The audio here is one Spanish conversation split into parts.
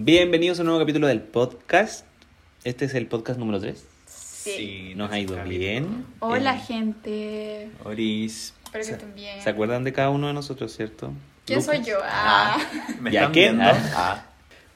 Bienvenidos a un nuevo capítulo del podcast. Este es el podcast número 3. Sí. Nos ha ido Capítulo. bien. Hola, Eh, gente. Oris. Espero que estén bien. ¿Se acuerdan de cada uno de nosotros, cierto? ¿Quién Lucas. soy yo? Ah, ¿Me ¿Ya quién? Ah. Ah.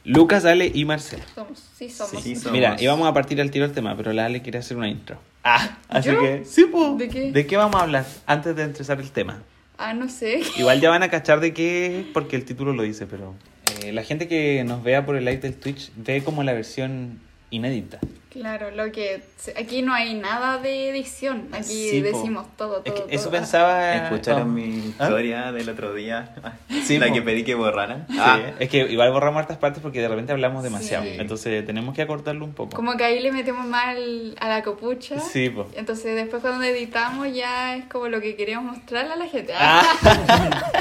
Lucas, Ale y Marcelo. somos, sí somos. Sí, somos. Mira, íbamos a partir al tiro del tema, pero la Ale quiere hacer una intro. Ah, así ¿Yo? que. Sí, po. ¿De qué? ¿De qué vamos a hablar antes de empezar el tema? Ah, no sé. Igual ya van a cachar de qué es porque el título lo dice, pero eh, la gente que nos vea por el live del Twitch ve como la versión inédita. Claro, lo que aquí no hay nada de edición. Aquí Sí, po. decimos todo, todo. Es que todo. eso pensaba. ¿Escucharon oh, mi ¿Ah? historia del otro día? Sí, la po. que pedí que borraran. Sí, Ah. es que igual borramos hartas partes porque de repente hablamos demasiado. Sí. Entonces tenemos que acortarlo un poco. Como que ahí le metemos mal a la copucha. Sí, po. Entonces después cuando editamos ya es como lo que queríamos mostrarle a la gente. Ah.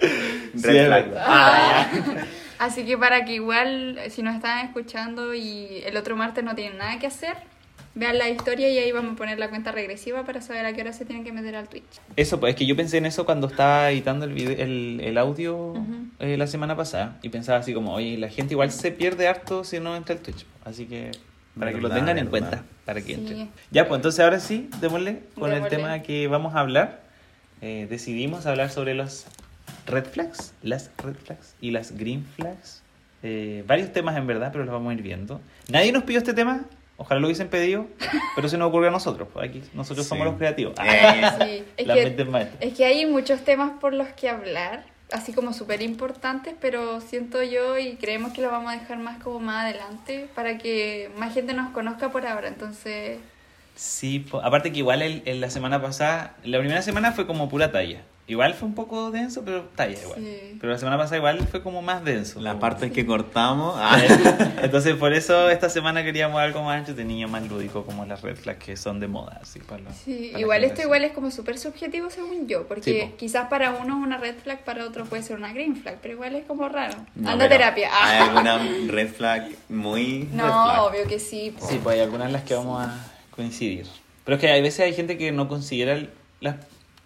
Red. Ah, Así que para que igual, si nos están escuchando y el otro martes no tienen nada que hacer, vean la historia y ahí vamos a poner la cuenta regresiva para saber a qué hora se tienen que meter al Twitch. Eso, pues es que yo pensé en eso cuando estaba editando el, video, el, el audio eh, la semana pasada y pensaba así como, oye, la gente igual se pierde harto si no entra al Twitch. Así que para que lo tengan en verdad. cuenta, para que Sí. entren. Ya, pues entonces ahora sí, démosle con el tema que vamos a hablar. Eh, decidimos hablar sobre los red flags, las red flags y las green flags. Eh, varios temas en verdad, pero los vamos a ir viendo. Nadie nos pidió este tema, ojalá lo hubiesen pedido, pero se nos ocurrió a nosotros. pues aquí nosotros somos Sí. los creativos. Sí, es, Las que, mentes maestras. es que hay muchos temas por los que hablar, así como súper importantes, pero siento yo y creemos que lo vamos a dejar más como más adelante para que más gente nos conozca por ahora. Entonces, Sí, aparte que igual el- la semana pasada, la primera semana fue como pura talla. Igual fue un poco denso, pero talla igual. Sí. Pero la semana pasada igual fue como más denso. Las como- partes que cortamos. ah. Entonces por eso esta semana queríamos algo más entretenido, más lúdico, como las red flags que son de moda. Así, para Sí, para igual esto igual es como súper subjetivo según yo, porque Sí, quizás para uno es una red flag, para otro puede ser una green flag, pero igual es como raro. No, Anda terapia. ¿Hay Ah. alguna red flag muy red No, flag? obvio que sí. po. Sí, pues hay algunas en las que vamos a coincidir. Pero es que hay veces hay gente que no considera las,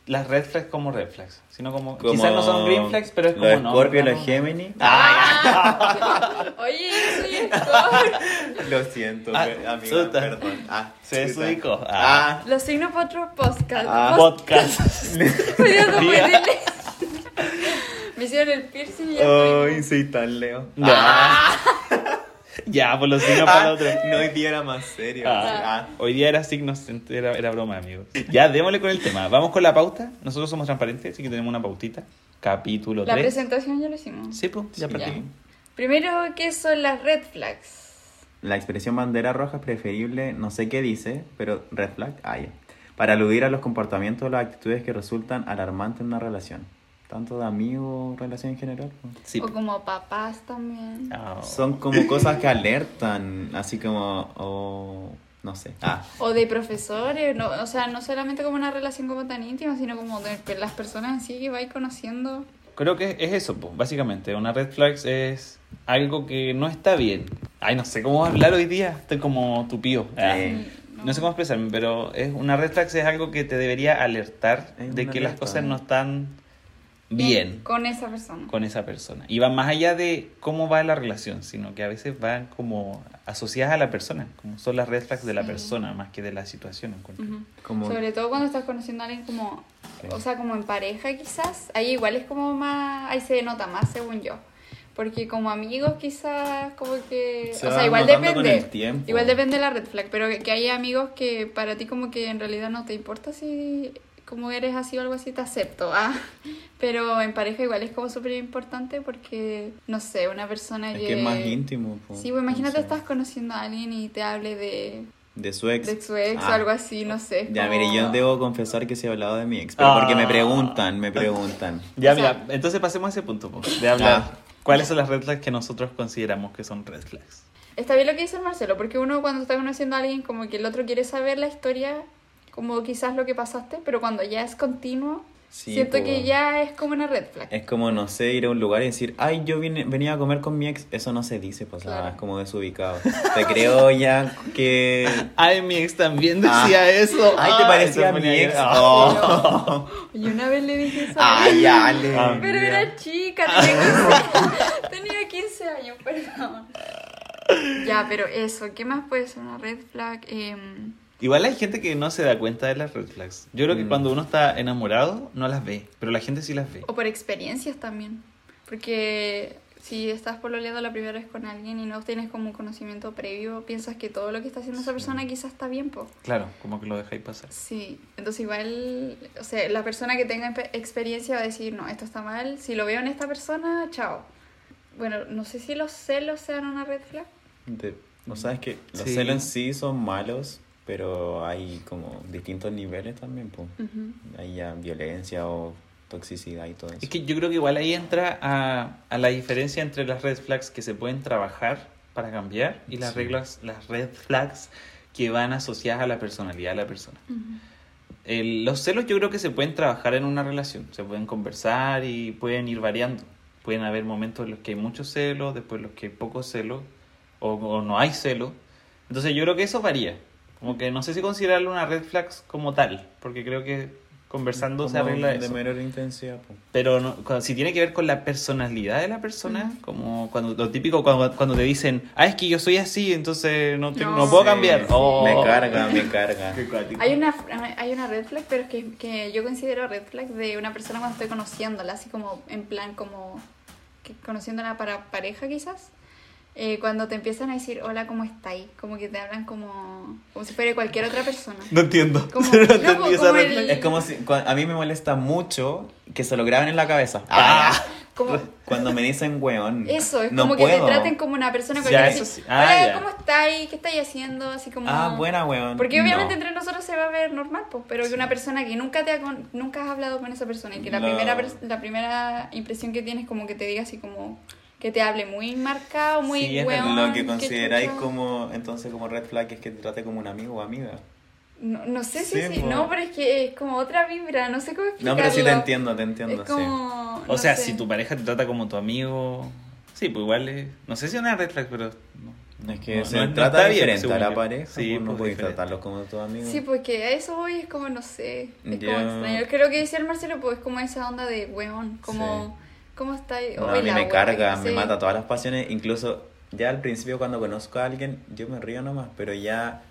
las red flags como red flags, sino como, Como quizás no son green flags, pero es como Los no. Scorpio y ¿verdad? los Gemini. Ah. Oye, yo soy Scorpio. Lo siento, Ah, chuta. perdón. Ah, Se desubicó. Ah. Los signos para otro podcast. Ah. Podcast. Me hicieron el piercing y ya estoy. soy tan Leo. Ya. Ya, por los signos para Ah, el otro. no, hoy día era más serio. Ah, Ah. Hoy día era signos, era, era broma, amigos. Ya, démosle con el tema. Vamos con la pauta. Nosotros somos transparentes, así que tenemos una pautita. Capítulo La 3. presentación ya lo hicimos. Sí, pues, ya Sí. partimos. Primero, ¿qué son las red flags? La expresión bandera roja es preferible, no sé qué dice, pero red flag, ah, ya. Para aludir a los comportamientos o las actitudes que resultan alarmantes en una relación. Tanto de amigos, relación en general. Sí. O como papás también. Ah, Son como cosas que alertan, así como, o no sé. Ah, O de profesores, no, o sea, no solamente como una relación como tan íntima, sino como de las personas en sí que vais conociendo. Creo que es eso, pues, básicamente. Una red flag es algo que no está bien. Ay, no sé cómo hablar hoy día. Estoy como tupío. Ah. Sí. No sé cómo expresarme, pero es una red flag es algo que te debería alertar Es de que las cosas flag. no están bien Con esa persona. con esa persona. Y va más allá de cómo va la relación, sino que a veces van como asociadas a la persona, como son las red flags de la persona más que de la situación. encuentro. Ujú. como... Sobre todo cuando estás conociendo a alguien como, Sí. o sea, como en pareja quizás, ahí igual es como más, ahí se nota más según yo. Porque como amigos quizás como que, Se o sea, igual depende. el tiempo. Igual depende de la red flag, pero que, que hay amigos que para ti como que en realidad no te importa si como eres así o algo así, te acepto. Ah. Pero en pareja igual es como súper importante porque, no sé, una persona Es que... que es más íntimo. po. Sí, pues imagínate Entonces, estás conociendo a alguien y te hable de, De su ex. de su ex o Ah. algo así, no sé. Ya, como- mire, yo debo confesar que sí he hablado de mi ex, pero Ah. porque me preguntan, me preguntan. Ya, O sea- mira, entonces pasemos a ese punto, po, de hablar. Ah. ¿Cuáles son las red flags que nosotros consideramos que son red flags? Está bien lo que dice el Marcelo, porque uno cuando está conociendo a alguien como que el otro quiere saber la historia, como quizás lo que pasaste, pero cuando ya es continuo, Sí, Siento po. que ya es como una red flag. Es como, no sé, ir a un lugar y decir, ay, yo vine, venía a comer con mi ex. Eso no se dice, pues, Claro. ah, es como desubicado. Te creo ya que... Ay, mi ex también decía eso. Ay, ¿te parecía se mi ex? Ah. Oh. Y una vez le dije eso. Ay, Ale. Ah. Pero era chica, tenía 15, tenía 15 años, perdón. Ya, pero eso, ¿qué más puede ser una red flag? Em, Igual hay gente que no se da cuenta de las red flags. Yo creo que Mm. cuando uno está enamorado no las ve, pero la gente sí las ve. o por experiencias también. Porque si estás pololeando la primera vez con alguien y no tienes como un conocimiento previo, piensas que todo lo que está haciendo esa persona quizás está bien, pues. Claro, como que lo dejáis pasar. Sí, entonces igual, o sea, la persona que tenga experiencia va a decir, no, esto está mal, si lo veo en esta persona, chao. Bueno, no sé si los celos sean una red flag. De- o sea, es que los Sí. celos en sí son malos, pero hay como distintos niveles también, pues. Ujú. Hay ya violencia o toxicidad y todo eso. Es que yo creo que igual ahí entra a, a la diferencia entre las red flags que se pueden trabajar para cambiar y las Sí. reglas, las red flags que van asociadas a la personalidad de la persona. Ujú. El- los celos yo creo que se pueden trabajar en una relación, se pueden conversar y pueden ir variando. Pueden haber momentos en los que hay mucho celo, después en los que hay poco celo, o, o no hay celo. Entonces yo creo que eso varía. Como que no sé si considerarlo una red flags como tal, porque creo que conversando se arregla de eso. menor intensidad, pues. Pero no- cuando- si tiene que ver con la personalidad de la persona, como cuando lo típico cuando, cuando te dicen, ah, es que yo soy así, entonces no, te- No. no puedo Sí, cambiar. sí. Oh. Me carga, me carga. Hay una, hay una red flag, pero es que, que yo considero red flag de una persona cuando estoy conociéndola, así como en plan como que conociéndola para pareja quizás. Eh, cuando te empiezan a decir hola, ¿cómo estáis? Como que te hablan como, como si fuera cualquier otra persona. No entiendo. Como- no como el-. Es como si a mí me molesta mucho que se lo graben en la cabeza. Ah. Como, Cuando me dicen weón. eso, es no como puedo. que te traten como una persona Ya, cualquiera. eso así, sí. Ah, Hola, ya. ¿cómo estáis? ¿Qué estáis haciendo? Así como... Ah, buena weón. Porque obviamente No. entre nosotros se va a ver normal, pues, pero que una persona que nunca te ha con- nunca has hablado con esa persona y que la No. primera la primera impresión que tienes como que te diga así como que te hable muy marcado, muy Sí, es weón, Lo que consideráis chucha. como, entonces como red flag es que te trate como un amigo o amiga. no, no sé si Sí, sí, no, pero es que es como otra vibra, no sé cómo explicarlo. No, pero sí te entiendo, te entiendo, Es como O no sea, sé. si tu pareja te trata como tu amigo, sí, pues igual es, no sé si es una red flag, pero no. sí. Es que No, se no- no trata bien, diferente a la pareja, Sí, pues, no pues, puedes tratarlos como tu amigo. Sí, porque a eso voy, es como, no sé, es Yo- como extraño. Creo que decía el Marcelo, pues es como esa onda de weón, como, ¿cómo está ahí? No, a mí me carga, me sí. mata todas las pasiones. Incluso ya al principio cuando conozco a alguien, yo me río nomás, pero ya,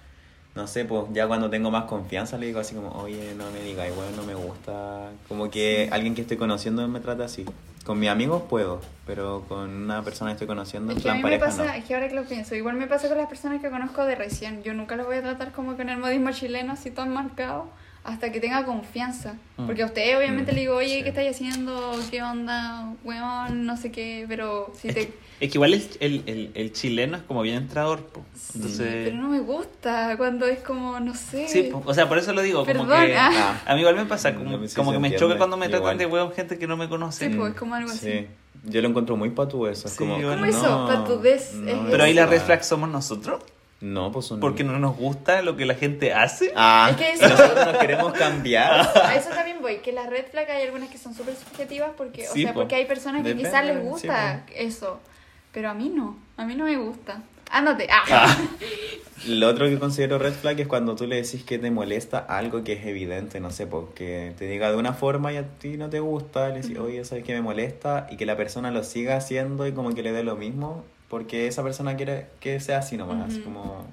no sé, pues ya cuando tengo más confianza le digo así como, oye, no me digas, bueno, no me gusta. Como que alguien que estoy conociendo me trata así. Con mis amigos puedo, pero con una persona que estoy conociendo en Es que a plan mí me pareja pasa, no. es que ahora que lo pienso, igual me pasa con las personas que conozco de recién. Yo nunca los voy a tratar como con el modismo chileno así tan marcado hasta que tenga confianza. Mm. Porque a usted obviamente Mm, le digo, oye, sí. ¿qué estáis haciendo? ¿Qué onda? Weón, no sé qué, pero si Es te... que, es que igual el, el, el, el chileno es como bien entrador, po. Sí, Entonces, pero no me gusta cuando es como, no sé. sí, po. o sea, por eso lo digo, como Perdón, que ah. a mí igual me pasa, como, No, sí como que me choca cuando me tratan igual. de hueón gente que no me conoce. Sí, pues, es como algo así. Sí, yo lo encuentro muy patudo eso. Es Sí, como, ¿Cómo no, eso? Patudez, no, es Pero ahí la red flag somos nosotros, No, pues son... porque no nos gusta lo que la gente hace. Ah, Es que eso- nosotros nos queremos cambiar. A eso también voy, que las red flag hay algunas que son súper subjetivas porque, o sea, po. porque hay personas que Depende, quizás les sí, gusta eso, pero a mí no, a mí no me gusta. Ándate, ah. Lo otro que considero red flag es cuando tú le decís que te molesta algo que es evidente, no sé, porque te diga de una forma y a ti no te gusta, le decís, oye, ¿sabes que me molesta? Y que la persona lo siga haciendo y como que le dé lo mismo, porque esa persona quiere que sea así nomás, así Ujú. como,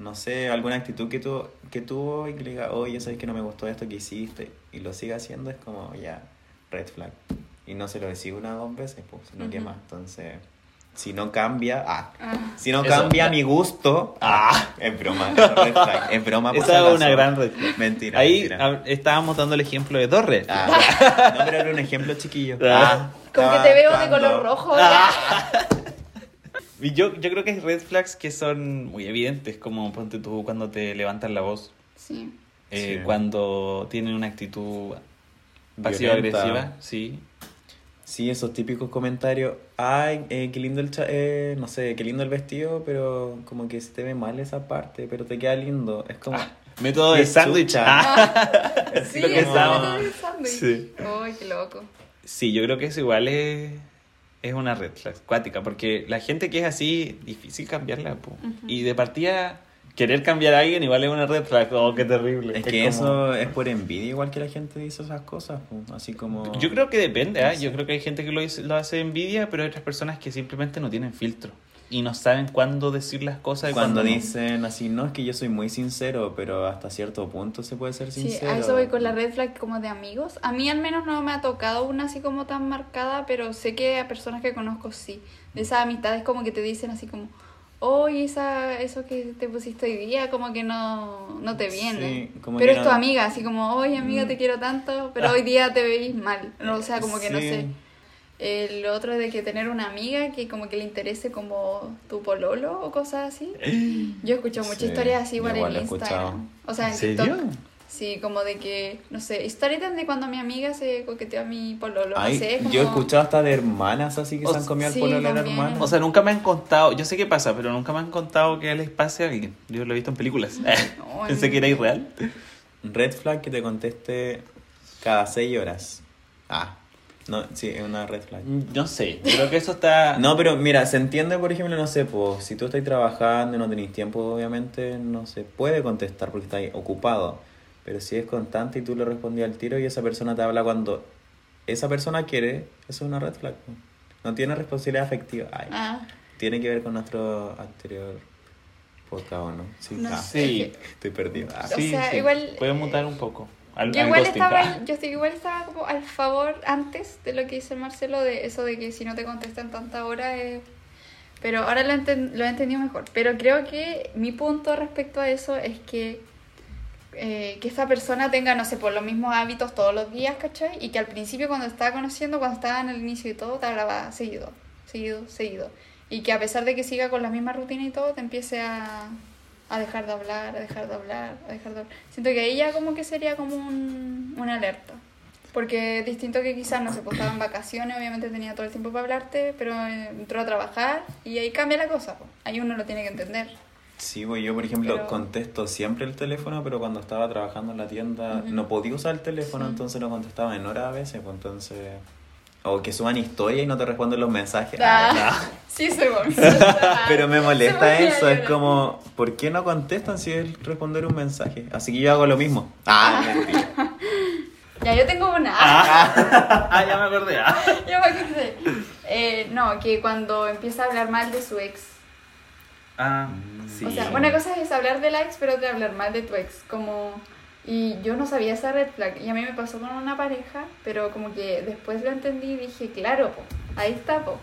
no sé, alguna actitud que, tu, que tuvo y que le diga, oye, ¿sabes que no me gustó esto que hiciste? Y lo siga haciendo, es como, ya, red flag. Y no se lo decís una o dos veces, pues, sino que Ujú. más. Entonces, si no cambia, ah, Ah. si no Eso, cambia mi gusto, ah, es broma, es red flag, es broma. por Esa es una gran red flag. Mentira, Ahí mentira. estábamos dando el ejemplo de red flags. Ah, no, pero era un ejemplo chiquillo. Ah. Con que te veo de color rojo, Ah. yo, yo creo que hay red flags que son muy evidentes, como ponte tú cuando te levantas la voz, Sí. eh, Sí. cuando tienen una actitud Violenta. pasivo-agresiva, sí. Sí, esos típicos comentarios. Ay, eh, qué lindo el cha- eh, no sé, qué lindo el vestido, pero como que se te ve mal esa parte, pero te queda lindo. Es como. Método Qué de sándwich. chucha. Ah, Sí, lo que estaba. me estoy pensando. Sí. Uy, qué loco. Sí, yo creo que eso igual es, es una red flag cuática, porque la gente que es así, difícil cambiarla. po. Y de partida, querer cambiar a alguien igual es una red flag. Oh, qué terrible. Es que como- eso es por envidia, igual que la gente dice esas cosas, así como... Yo creo que depende, ¿ah? Yo creo que hay gente que lo, dice- lo hace de envidia, pero hay otras personas que simplemente no tienen filtro. Y no saben cuándo decir las cosas y Cuando cuándo no. dicen así, no, es que yo soy muy sincero, pero hasta cierto punto se puede ser Sí, sincero. a eso voy con la red flag como de amigos. A mí al menos no me ha tocado una así como tan marcada, pero sé que a personas que conozco sí. De esas amistades como que te dicen así como, oye, esa, eso que te pusiste hoy día como que no, no te viene. Sí, como pero es tu amiga, así como, oye amiga, te quiero tanto, pero hoy día te veis mal. No, o sea, como que no sé. El otro de que tener una amiga que como que le interese como tu pololo o cosas así. Yo escucho muchas Sí, historias así igual igual en he escuchado. Instagram. O sea, en. TikTok. Sí, como de que, no sé, historias de cuando mi amiga se coqueteó a mi pololo, Ay, no sé, como... Yo he escuchado hasta de hermanas así que O se han comido sí, el pololo de la también. hermana. O sea, nunca me han contado, yo sé qué pasa, pero nunca me han contado que les pase a alguien. Yo lo he visto en películas. No, Pensé en- que era irreal. Red flag que te conteste cada seis horas. Ah, no, sí, es una red flag. No sé, creo que eso está... No, pero mira, se entiende, por ejemplo, no sé, pues, si tú estás trabajando y no tenéis tiempo, obviamente no se puede contestar porque estás ocupado. Pero si es constante y tú le respondías al tiro y esa persona te habla cuando esa persona quiere, eso es una red flag. No tiene responsabilidad afectiva. Ay, Ah, Tiene que ver con nuestro anterior podcast, ¿o no? Sí, No ah. Sí, estoy perdido. Ah. O sea, igual- Puede mutar un poco. Al, yo al igual ghosting. estaba, yo estoy- igual estaba como al favor antes de lo que dice Marcelo, de eso de que si no te contestan tanta hora es... Pero ahora lo, enten- lo he entendido mejor. Pero creo que mi punto respecto a eso es que eh, que esa persona tenga, no sé, por los mismos hábitos todos los días, ¿cachai? Y que al principio cuando estaba conociendo, cuando estaba en el inicio y todo, te hablaba seguido, seguido, seguido. Y que a pesar de que siga con la misma rutina y todo, te empiece a, a dejar de hablar, a dejar de hablar, a dejar de hablar. Siento que ahí ya como que sería como un, una alerta. Porque distinto que quizás, no sé, pues estaba en vacaciones, obviamente tenía todo el tiempo para hablarte, pero entró a trabajar y ahí cambia la cosa. pues. Ahí uno lo tiene que entender. Sí, pues yo, por ejemplo, Pero- contesto siempre el teléfono, pero cuando estaba trabajando en la tienda no podía usar el teléfono, Sí. entonces lo contestaba en hora a veces, pues entonces... O que suban historia y no te responden los mensajes. Ah, Ah, Sí, soy. Pero me molesta eso, es como, ¿por qué no contestan si es responder un mensaje? Así que yo hago lo mismo. Ah, mentira. Ya, yo tengo una. Ah, ya me acordé. ah. Ya me acordé. Eh, no, que cuando empieza a hablar mal de su ex. Ah, sí. O sea, una cosa es hablar de la ex, pero otra hablar mal de tu ex. Como. Y yo no sabía esa red flag. Y a mí me pasó con una pareja, pero como que después lo entendí y dije, claro, po, ahí está, po.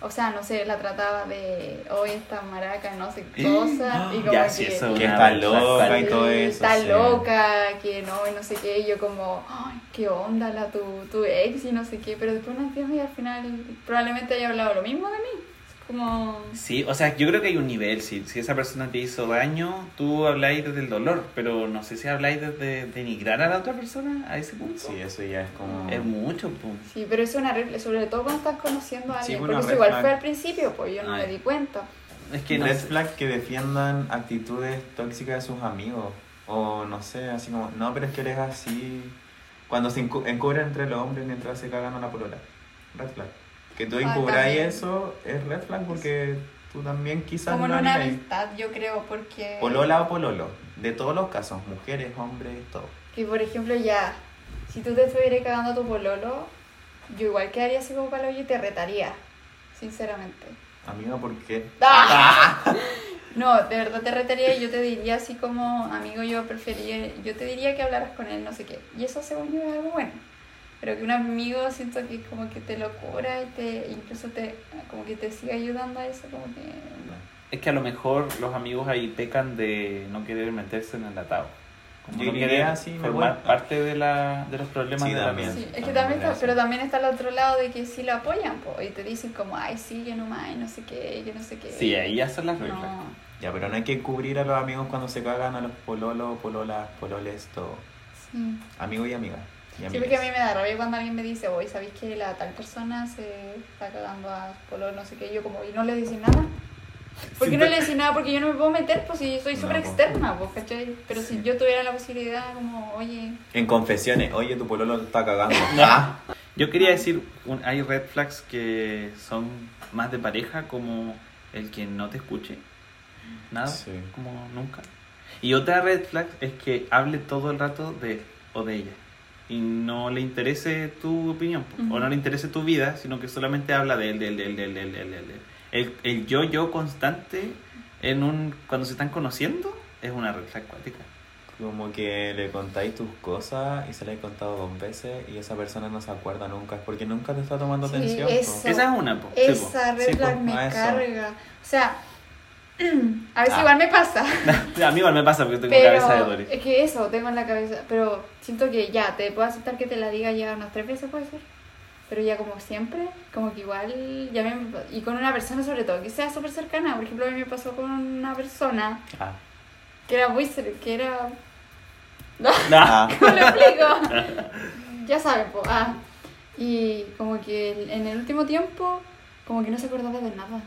O sea, no sé, la trataba de hoy esta maraca, no sé qué cosa. Y como Ya, que, sí, eso Que está loca y todo eso. Está sí. loca, que no, y no sé qué. Y yo como, ay, qué onda la tu, tu ex y no sé qué. Pero después no entiendo y al final probablemente haya hablado lo mismo de mí. Como... Sí, o sea, yo creo que hay un nivel. Si, si esa persona te hizo daño, tú habláis desde el dolor, pero no sé si habláis desde denigrar a la otra persona a ese punto. Sí, eso ya es como... Es mucho, pues. Sí, pero es una red, sobre todo cuando estás conociendo a alguien. porque eso igual flag. fue al principio, pues yo no Ay. me di cuenta. Es que no Red sé. flag que defiendan actitudes tóxicas de sus amigos. O no sé, así como, no, pero es que eres así. Cuando se encu- encubren entre los hombres mientras se cagan a la polola. Red flag. Que tú Ah, encubráis eso es red flag porque tú también quizás Como en no una harías. amistad, yo creo, porque... Polola o pololo. De todos los casos, mujeres, hombres, todo. Que por ejemplo ya, si tú te estuvieras cagando a tu pololo, yo igual quedaría así como palo y te retaría, sinceramente. Amiga, ¿por qué? ¡Ah! No, de verdad te retaría y yo te diría así como, amigo, yo preferiría, yo te diría que hablaras con él, no sé qué. Y eso según yo es algo bueno. Pero que un amigo siento que como que te lo cura y te, incluso te, como que te sigue ayudando a eso, como que... Es que a lo mejor los amigos ahí pecan de no querer meterse en el atado. Como Yo no querer así, formar parte de, la, de los problemas Sí, de la vida. Sí, es que También también está, pero también está el otro lado de que sí lo apoyan, po, y te dicen como, ay, sí, yo no más, no sé qué, yo no sé qué. Sí, ahí ya son las reglas. No. Ya, pero no hay que cubrir a los amigos cuando se cagan a los pololos, pololas, pololes, todo. Sí. Amigo y amiga. Sí, porque a mí me da rabia cuando alguien me dice, oye, ¿sabéis que la tal persona se está cagando a Polo, no sé qué? Yo como, y no le decís nada. ¿Por qué Sí, no le decís nada? Porque yo no me puedo meter, pues si soy súper pues. externa, pues, ¿cachai? Pero si yo tuviera la posibilidad, como, oye, En confesiones, oye, tu pololo está cagando. Ah, Yo quería decir, un- hay red flags que son más de pareja, como el que no te escuche. Nada, Sí. como nunca. Y otra red flag es que hable todo el rato de o de ella. Y no le interese tu opinión, o no le interese tu vida, sino que solamente habla de él, de él, de él, de él, de él, de él, de él. El, el yo-yo constante en un cuando se están conociendo es una red flag cuática. Como que le contáis tus cosas y se le he contado dos veces y esa persona no se acuerda nunca. Es porque nunca te está tomando Sí, atención. eso. Esa es una, po. Sí, esa red Sí, pues, flag me carga. O sea, a veces Ah. igual me pasa. A mí igual me pasa porque tengo Pero cabeza de Dory. es que eso, tengo en la cabeza. Pero siento que ya, te puedo aceptar que te la diga ya unas tres veces, puede ser. Pero ya como siempre, como que igual, ya me, y con una persona sobre todo, que sea súper cercana. Por ejemplo, a mí me pasó con una persona Ah. que era muy que era... Ah. ¿Cómo lo explico? ya saben, po. Ah. Y como que en el último tiempo, como que no se acordaba de nada.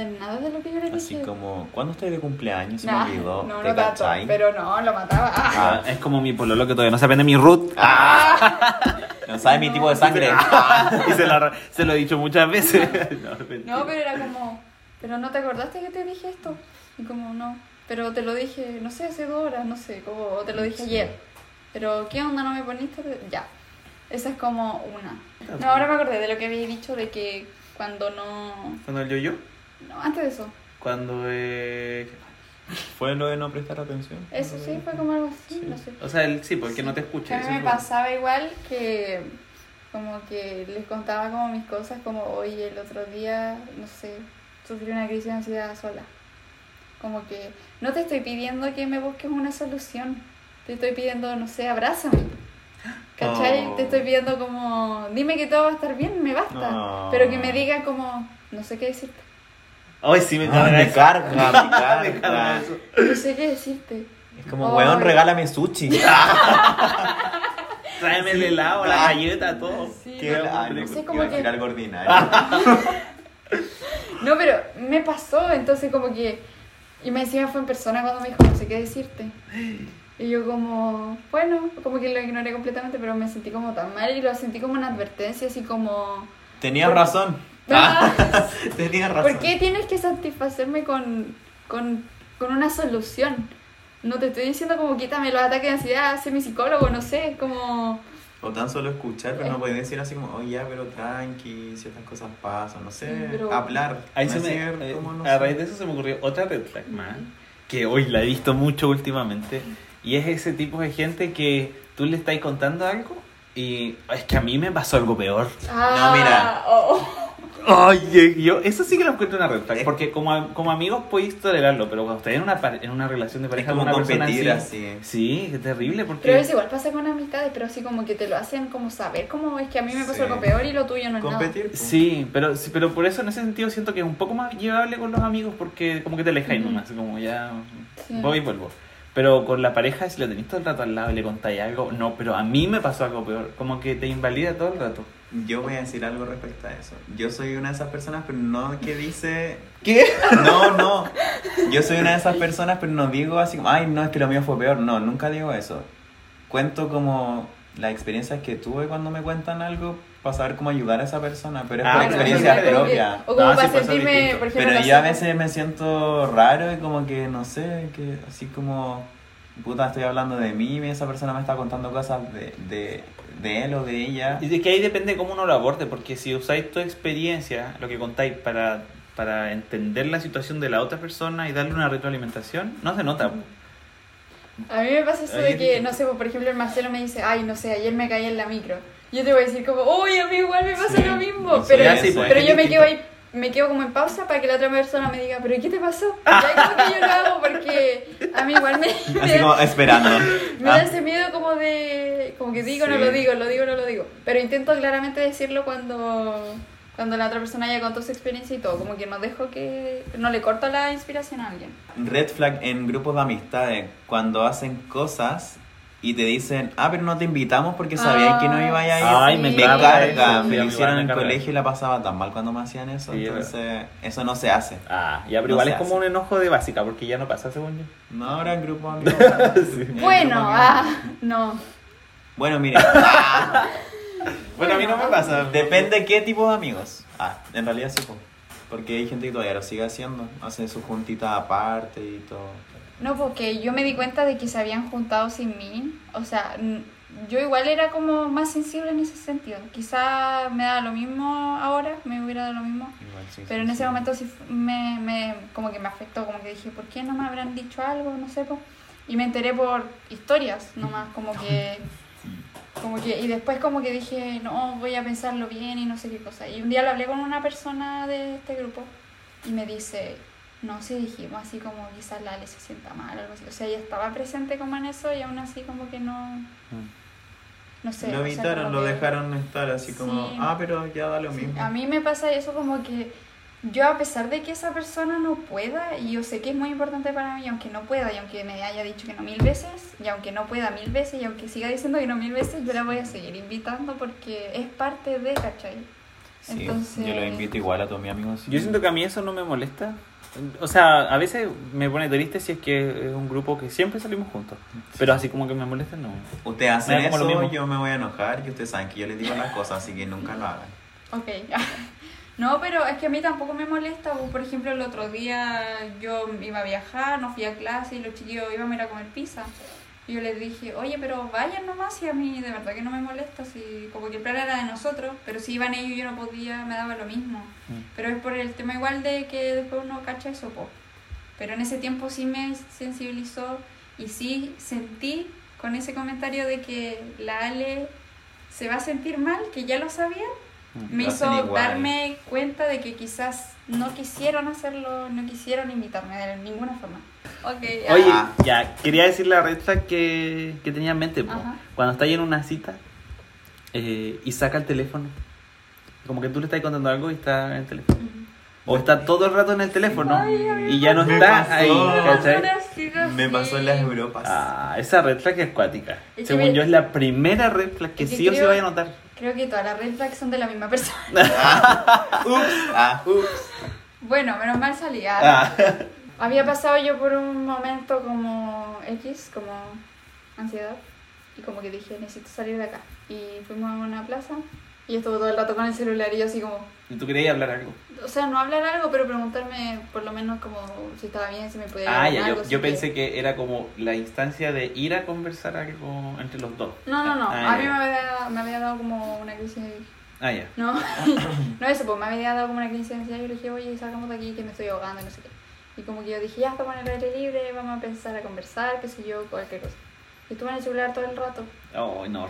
De nada de lo que yo le dije. Así como, ¿cuándo estoy de cumpleaños? Se Nah, me olvidó. no, ¿Te no tanto, pero no, lo mataba. Ah. Ah, es como mi pololo que todavía no se aprende mi root. No sabe mi tipo de sangre. y se lo, se lo he dicho muchas veces. No, pero era como, pero no te acordaste que te dije esto. Y como, no, pero te lo dije, no sé, hace dos horas, no sé, como o te lo dije Sí. ayer. Pero, ¿qué onda no me poniste? Ya. Esa es como una. No, ahora me acordé de lo que había dicho de que cuando no. Cuando el yo-yo, No, antes de eso. cuando. Eh... ¿Fue lo de no prestar atención? Eso sí, fue como algo así, Sí. no sé. O sea, el, sí, porque no te escucha. A mí me pasaba igual que como que les contaba como mis cosas, como oye, el otro día, no sé, sufrí una crisis de ansiedad sola. Como que no te estoy pidiendo que me busques una solución, te estoy pidiendo, no sé, abrázame. ¿Cachai? Oh. Te estoy pidiendo como, dime que todo va a estar bien, me basta. Pero que me diga como, no sé qué decirte. Ay, sí, me Ah, carga me carga, me Me carga carga. eso. No sé qué decirte. Es como, Ay. weón, regálame sushi. Tráeme el helado, la Ah. galleta, todo. Sí, Qué no, ah, sé, como iba a que- algo ordinario. No, pero me pasó, entonces como que... Y me encima fue en persona cuando me dijo, no sé qué decirte. Y yo como, bueno, como que lo ignoré completamente, pero me sentí como tan mal y lo sentí como una advertencia, así como... Tenías razón. Ah, Tenías razón. ¿Por qué tienes que satisfacerme con, con, con una solución? No te estoy diciendo como quítame los ataques de ansiedad, sé mi psicólogo, no sé, como... O tan solo escuchar, pero Eh. no puedes decir así como, oye, ya, pero tranqui, ciertas cosas pasan, no sé, Sí, pero- hablar. Ahí no se me, decir eh, no a sé. raíz de eso se me ocurrió otra red flag más, que hoy la he visto mucho últimamente, y es ese tipo de gente que tú le estás contando algo y es que a mí me pasó algo peor. Ah, mira. oh. Oye, yo eso sí que lo encuentro una red flag, porque como, como amigos podéis tolerarlo, pero cuando estás en una, pare- en una relación de Es pareja como con una persona competir así, así. sí, es terrible porque... Pero es igual pasa con amistades, pero así como que te lo hacen como saber, como es que a mí me pasó Sí. algo peor y lo tuyo no es nada. Competir. po. Sí, pero, sí, pero por eso en ese sentido siento que es un poco más llevable con los amigos porque como que te alejáis Ujú. nomás, como ya Sí. voy y vuelvo. Pero con la pareja, si lo tenéis todo el rato al lado y le contáis algo, no, pero a mí me pasó algo peor, como que te invalida todo el rato. Yo voy a decir algo respecto a eso. Yo soy una de esas personas, pero no que dice... ¿Qué? No, no. Yo soy una de esas personas, pero no digo así como, ay, no, es que lo mío fue peor. No, nunca digo eso. Cuento como las experiencias que tuve cuando me cuentan algo para saber cómo ayudar a esa persona, pero es Ah, por experiencia que- propia. O como No, para pues, sentirme, por ejemplo, Pero no yo a veces me siento raro y como que, no sé, que así como, puta, estoy hablando de mí y esa persona me está contando cosas de, de, de él o de ella. Y de que ahí depende cómo uno lo aborde, porque si usáis tu experiencia, lo que contáis, para, para entender la situación de la otra persona y darle una retroalimentación, no se nota. A mí me pasa eso de que, no sé, pues, por ejemplo, el Marcelo me dice, ay, no sé, ayer me caí en la micro. Yo te voy a decir como, uy, a mí igual me pasa Sí, lo mismo. no Pero, sí, pues, pero yo me quedo ahí, me quedo como en pausa para que la otra persona me diga, pero ¿qué te pasó? Y ahí como que yo lo hago porque a mí igual me, me Así como esperando. Me Ah, da ese miedo como de... Como que digo, no Sí. lo digo, lo digo, no lo digo. Pero intento claramente decirlo cuando... Cuando la otra persona ya contó su experiencia y todo. Como que no dejo que... No le corto la inspiración a alguien. Red flag en grupos de amistades, cuando hacen cosas y te dicen, ah, pero no te invitamos porque sabías que no iba a ir. Ay, me me carga eso, sí, me lo hicieron en el colegio y la pasaba tan mal cuando me hacían eso, Sí, es entonces eso no se hace. Ah, ya, pero No igual es como un enojo de básica, porque ya no pasa según yo. No, ahora el grupo amigos. Sí. Bueno, grupo ah, no. Bueno, mire, Bueno, a mí no me pasa. depende qué tipo de amigos. Ah, en realidad sí, po. porque hay gente que todavía lo sigue haciendo, hace su juntita aparte y todo. No, porque yo me di cuenta de que se habían juntado sin mí. O sea, yo igual era como más sensible en ese sentido. Quizá me da lo mismo ahora, me hubiera dado lo mismo. Igual sí, Pero sí, en ese sí. momento sí me, me, como que me afectó, como que dije, ¿por qué no me habrán dicho algo? No sé. Y me enteré por historias nomás, como que... Como que, y después como que dije, no, voy a pensarlo bien y no sé qué cosa. Y un día lo hablé con una persona de este grupo y me dice, no, sí dijimos así como quizás la Ale se sienta mal o algo así. O sea, ella estaba presente como en eso y aún así como que no, no sé. lo o sea, evitaron, como lo que- dejaron estar así como, Sí. ah, pero ya da lo Sí, mismo. A mí me pasa eso como que yo a pesar de que esa persona no pueda, y yo sé que es muy importante para mí, aunque no pueda, y aunque me haya dicho que no mil veces, y aunque no pueda mil veces, y aunque siga diciendo que no mil veces, yo la voy a seguir invitando porque es parte de, ¿cachai? Sí, Entonces- yo lo invito igual a todos mis amigos. Yo siento que a mí eso no me molesta. O sea, a veces me pone triste si es que es un grupo que siempre salimos juntos. Pero así como que me molesta, no. Ustedes hacen Me da como lo eso, mismo. yo me voy a enojar y ustedes saben que yo les digo las cosas, así que nunca lo hagan. Ok. No, pero es que a mí tampoco me molesta. o, Por ejemplo, el otro día yo iba a viajar, no fui a clase y los chiquillos íbamos a ir a comer pizza. Y yo les dije, oye, pero vayan nomás y a mí de verdad que no me molesta. Si, como que el plan era de nosotros, pero si iban ellos yo no podía, me daba lo mismo. Mm. Pero es por el tema igual de que después uno cacha eso, po. Pero en ese tiempo sí me sensibilizó y sí sentí con ese comentario de que la Ale se va a sentir mal, que ya lo sabía, me Lo hacen hizo darme cuenta de que quizás no quisieron hacerlo, no quisieron invitarme de ninguna forma. Ya. Oye, Ah. ya, quería decir la red flag que, que tenía en mente. po. Cuando estás en una cita eh, y saca el teléfono. Como que tú le estás contando algo y está en el teléfono. O está todo el rato en el teléfono Ay, y ya no me está pasó. ahí, Me pasó en las Europas. Ah, esa red flag es acuática. Es Según me- yo es la primera red flag que Es que sí o sí vaya a notar. Creo que todas las red flags son de la misma persona. Ups, ah, Bueno, menos mal salía. Ah. Había pasado yo por un momento como X, como ansiedad, y como que dije, necesito salir de acá. Y fuimos a una plaza, y yo estuve todo el rato con el celular, y yo así como, ¿Y tú querías hablar algo? o sea, no hablar algo, pero preguntarme por lo menos como si estaba bien, si me podía Ah, ya, algo, yo, yo que- pensé que era como la instancia de ir a conversar algo entre los dos. No, no, no, Ah, a mí me había, me había dado como una crisis... Ah, ya. No, no eso, pues me había dado como una crisis de ansiedad y yo le dije, oye, salgamos de aquí que me estoy ahogando y no sé qué. Y como que yo dije, ya estamos en el aire libre, vamos a empezar a conversar, qué sé yo, cualquier cosa. Y estuve en el celular todo el rato. Oh, no.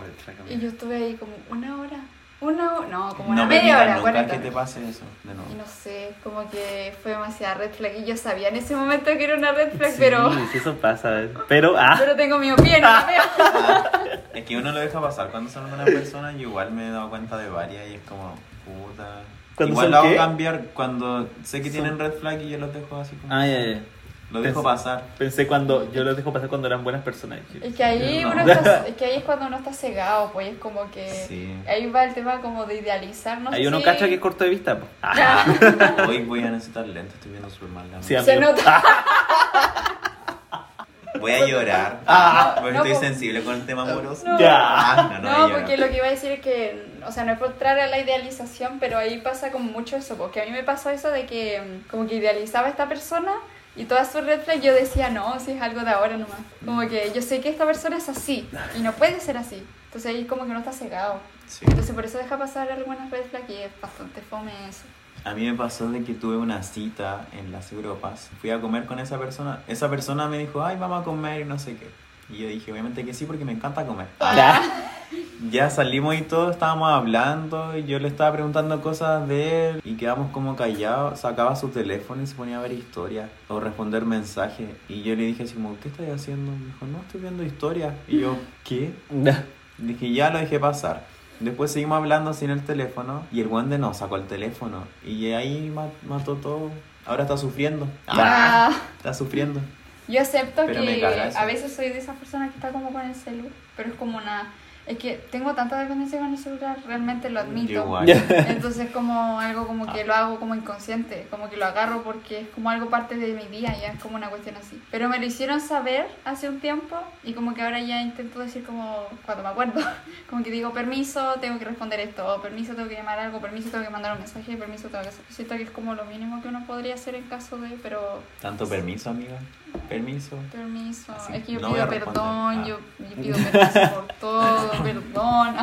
Y yo estuve ahí como una hora, una hora, no, como una no media hora, nunca 40 que te pase eso, de Y no sé, como que fue demasiada red flag. Y yo sabía en ese momento que era una red flag, Sí, pero, sí, eso pasa. Pero, ah, pero tengo la veo. Ah, es que uno lo deja pasar cuando son una persona, yo igual me he dado cuenta de varias y es como, puta. ¿Cuándo Igual son lo hago qué? cambiar cuando sé que Son- tienen red flag y yo los dejo así como. ah, ya, ya. Lo dejo Pensé- pasar. Pensé cuando yo los dejo pasar cuando eran buenas personas. Es que ahí No. uno está, es que ahí es cuando uno está cegado, pues es como que Sí. ahí va el tema como de idealizar, no Hay sé uno si- cacha que es corto de vista. po. Ah. Hoy voy a necesitar lentes, estoy viendo súper mal. la Sí. Se amigo. nota. Voy a llorar. Ah. porque No, estoy po- sensible con el tema amoroso. No. Ya. Ah, no, no, porque lo que iba a decir es que, o sea, no es por entrar a la idealización, pero ahí pasa como mucho eso, porque a mí me pasó eso de que mm, como que idealizaba a esta persona y todas sus red flags yo decía, no, si es algo de ahora nomás. Como que yo sé que esta persona es así y no puede ser así. Entonces ahí como que uno está cegado. Sí. Entonces por eso deja pasar algunas red flags y es bastante fome eso. A mí me pasó de que tuve una cita en las Europas. Fui a comer con esa persona. Esa persona me dijo, ay, vamos a comer y no sé qué. Y yo dije, obviamente que sí, porque me encanta comer. Ya. Ya salimos y todo, estábamos hablando y yo le estaba preguntando cosas de él y quedamos como callados. Sacaba su teléfono y se ponía a ver historias o responder mensajes. Y yo le dije así como, ¿qué estás haciendo? Me dijo, no, estoy viendo historias. Y yo, ¿qué? Dije, ya lo dejé pasar. Después seguimos hablando sin el teléfono y el guande no sacó el teléfono. Y ahí ma- mató todo. Ahora está sufriendo. Ah. Está sufriendo. Yo acepto Pero que a veces soy de esas personas que está como con el celu, pero es como una... Es que tengo tanta dependencia con el celular, realmente lo admito. Entonces como algo como que lo hago como inconsciente, como que lo agarro porque es como algo parte de mi día, ya es como una cuestión así. Pero me lo hicieron saber hace un tiempo y como que ahora ya intento decir como cuando me acuerdo, como que digo permiso, tengo que responder esto, o permiso, tengo que llamar algo, permiso, tengo que mandar un mensaje, permiso, tengo que hacer. Siento que es como lo mínimo que uno podría hacer en caso de, pero Tanto permiso, amiga. Permiso. permiso, Así, es que yo no pido perdón, Ah. yo, yo pido permiso por todo, perdón.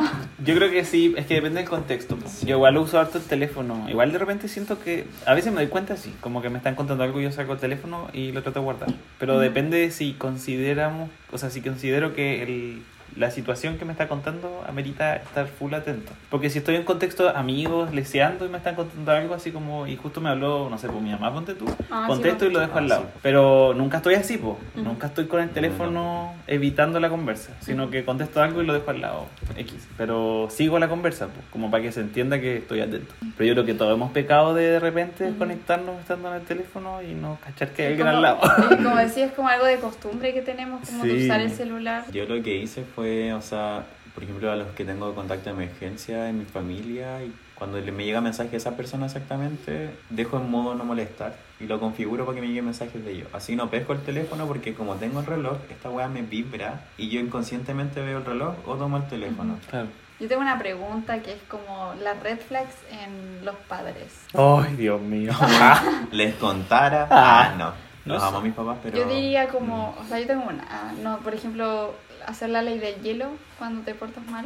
Yo creo que sí, es que depende del contexto. Yo igual uso harto el teléfono. Igual de repente siento que a veces me doy cuenta, sí, como que me están contando algo y yo saco el teléfono y lo trato de guardar. Pero depende si consideramos, o sea, si considero que el, la situación que me está contando amerita estar full atento. Porque si estoy en contexto de amigos, leseando y me están contando algo así como, y justo me habló, no sé, pues mi mamá, ponte tú, Ah, contesto y lo dejo Ah, al lado. sí. Pero nunca estoy así, pues. Nunca estoy con el teléfono evitando la conversa, sino que contesto algo y lo dejo al lado, X. Pero sigo la conversa, pues, como para que se entienda que estoy atento. Pero yo creo que todos hemos pecado de de repente desconectarnos estando en el teléfono y no cachar que hay alguien al lado. como, es como decía, es como algo de costumbre que tenemos, como de Sí. usar el celular. Yo lo que hice fue, o sea, por ejemplo, a los que tengo contacto de emergencia en mi familia, y cuando me llega mensaje a esa persona exactamente, dejo en modo no molestar y lo configuro para que me lleguen mensajes de ellos. Así no pesco el teléfono porque como tengo el reloj, esta weá me vibra y yo inconscientemente veo el reloj o tomo el teléfono. Claro. Yo tengo una pregunta que es como las red flags en los padres. Ay, Dios mío. Les contara, Ah. ah, no. No Los sé. amo a mis papás, pero... Yo diría como, o sea, yo tengo una, ah, no, por ejemplo, hacer la ley del hielo cuando te portas mal.